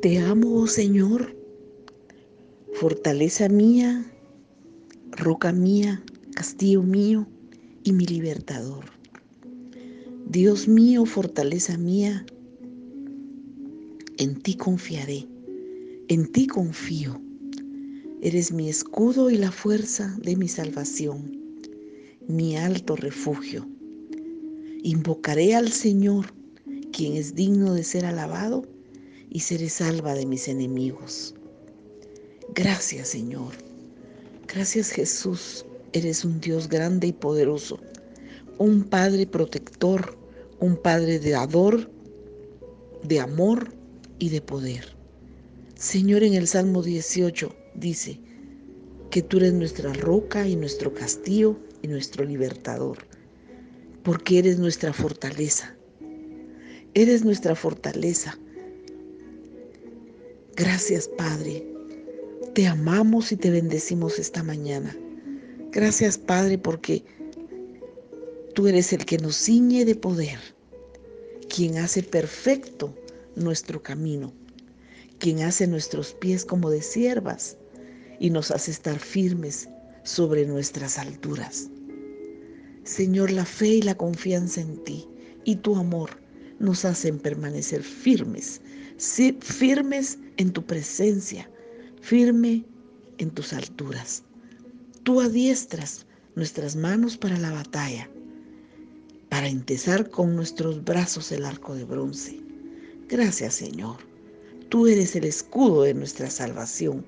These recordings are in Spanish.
Te amo, oh Señor, fortaleza mía, roca mía, castillo mío y mi libertador. Dios mío, fortaleza mía, en ti confiaré, en ti confío. Eres mi escudo y la fuerza de mi salvación, mi alto refugio. Invocaré al Señor, quien es digno de ser alabado, y seré salva de mis enemigos. Gracias, Señor. Gracias, Jesús. Eres un Dios grande y poderoso, un Padre protector, un Padre de ador, de amor y de poder. Señor, en el Salmo 18 dice que tú eres nuestra roca y nuestro castillo y nuestro libertador, porque eres nuestra fortaleza. Eres nuestra fortaleza. Gracias, Padre. Te amamos y te bendecimos esta mañana. Gracias, Padre, porque tú eres el que nos ciñe de poder, quien hace perfecto nuestro camino, quien hace nuestros pies como de siervas y nos hace estar firmes sobre nuestras alturas. Señor, la fe y la confianza en ti y tu amor nos hacen permanecer firmes, firmes en tu presencia, firme en tus alturas. Tú adiestras nuestras manos para la batalla, para empezar con nuestros brazos el arco de bronce. Gracias Señor, tú eres el escudo de nuestra salvación.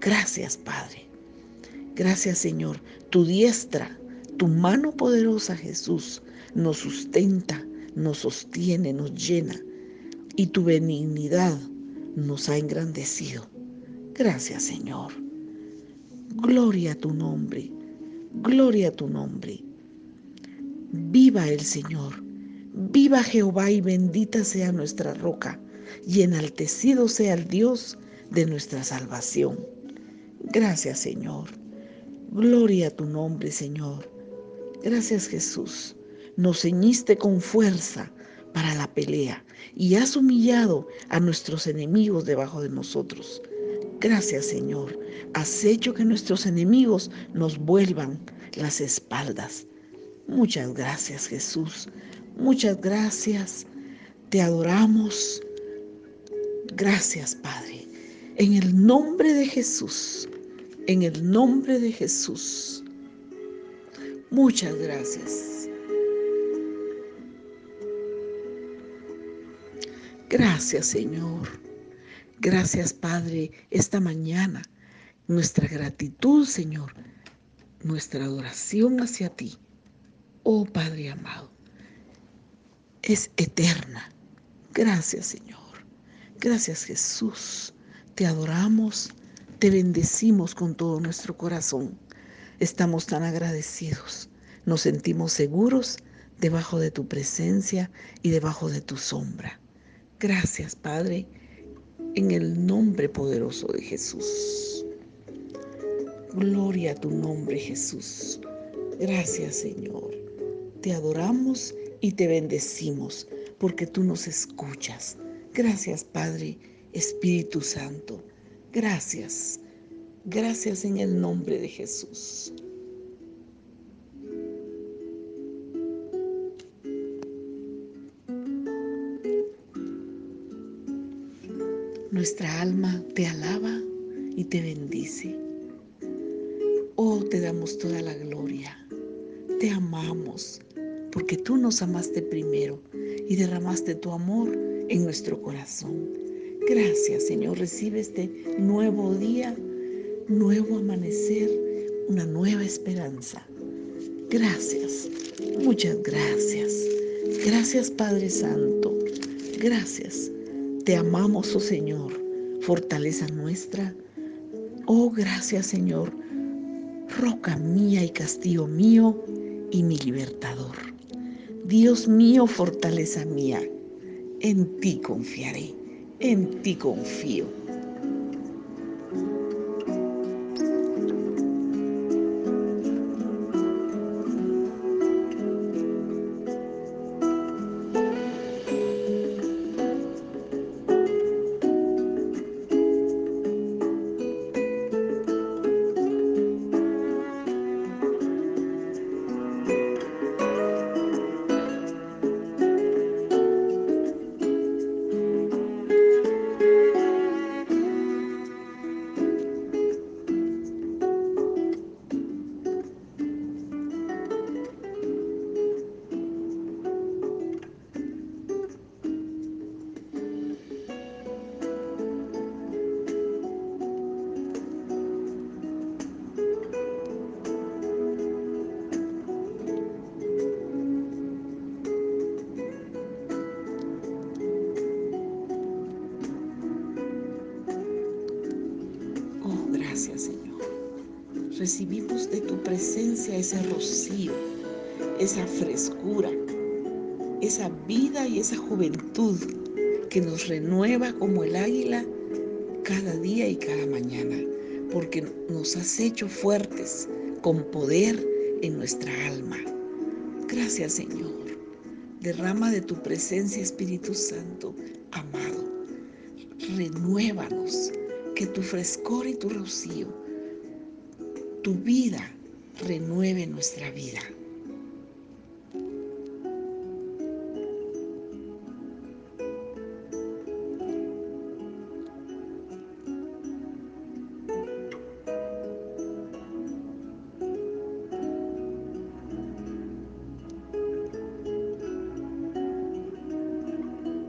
Gracias Padre. Gracias Señor, tu diestra, tu mano poderosa Jesús nos sustenta, nos sostiene, nos llena y tu benignidad nos ha engrandecido. Gracias Señor. Gloria a tu nombre, gloria a tu nombre. Viva el Señor, viva Jehová y bendita sea nuestra roca y enaltecido sea el Dios de nuestra salvación. Gracias Señor. Gloria a tu nombre Señor. Gracias Jesús. Nos ceñiste con fuerza para la pelea y has humillado a nuestros enemigos debajo de nosotros. Gracias Señor, has hecho que nuestros enemigos nos vuelvan las espaldas. Muchas gracias Jesús, muchas gracias. Te adoramos. Gracias Padre. En el nombre de Jesús, en el nombre de Jesús. Muchas gracias. Gracias Señor. Gracias, Padre, esta mañana. Nuestra gratitud, Señor, nuestra adoración hacia ti, oh Padre amado, es eterna. Gracias, Señor. Gracias, Jesús. Te adoramos, te bendecimos con todo nuestro corazón. Estamos tan agradecidos. Nos sentimos seguros debajo de tu presencia y debajo de tu sombra. Gracias, Padre en el nombre poderoso de Jesús. Gloria a tu nombre, Jesús. Gracias, Señor. Te adoramos y te bendecimos porque tú nos escuchas. Gracias, Padre, Espíritu Santo. Gracias. Gracias en el nombre de Jesús. Nuestra alma te alaba y te bendice. Oh, te damos toda la gloria. Te amamos porque tú nos amaste primero y derramaste tu amor en nuestro corazón. Gracias, Señor. Recibe este nuevo día, nuevo amanecer, una nueva esperanza. Gracias, muchas gracias. Gracias, Padre Santo. Gracias te amamos, oh Señor, fortaleza nuestra. Oh, gracias, Señor, roca mía y castillo mío y mi libertador. Dios mío, fortaleza mía, en ti confiaré, en ti confío. Recibimos de tu presencia ese rocío, esa frescura, esa vida y esa juventud que nos renueva como el águila cada día y cada mañana, porque nos has hecho fuertes con poder en nuestra alma. Gracias Señor. Derrama de tu presencia, Espíritu Santo, amado. Renuévanos, que tu frescor y tu rocío, tu vida, renueve nuestra vida.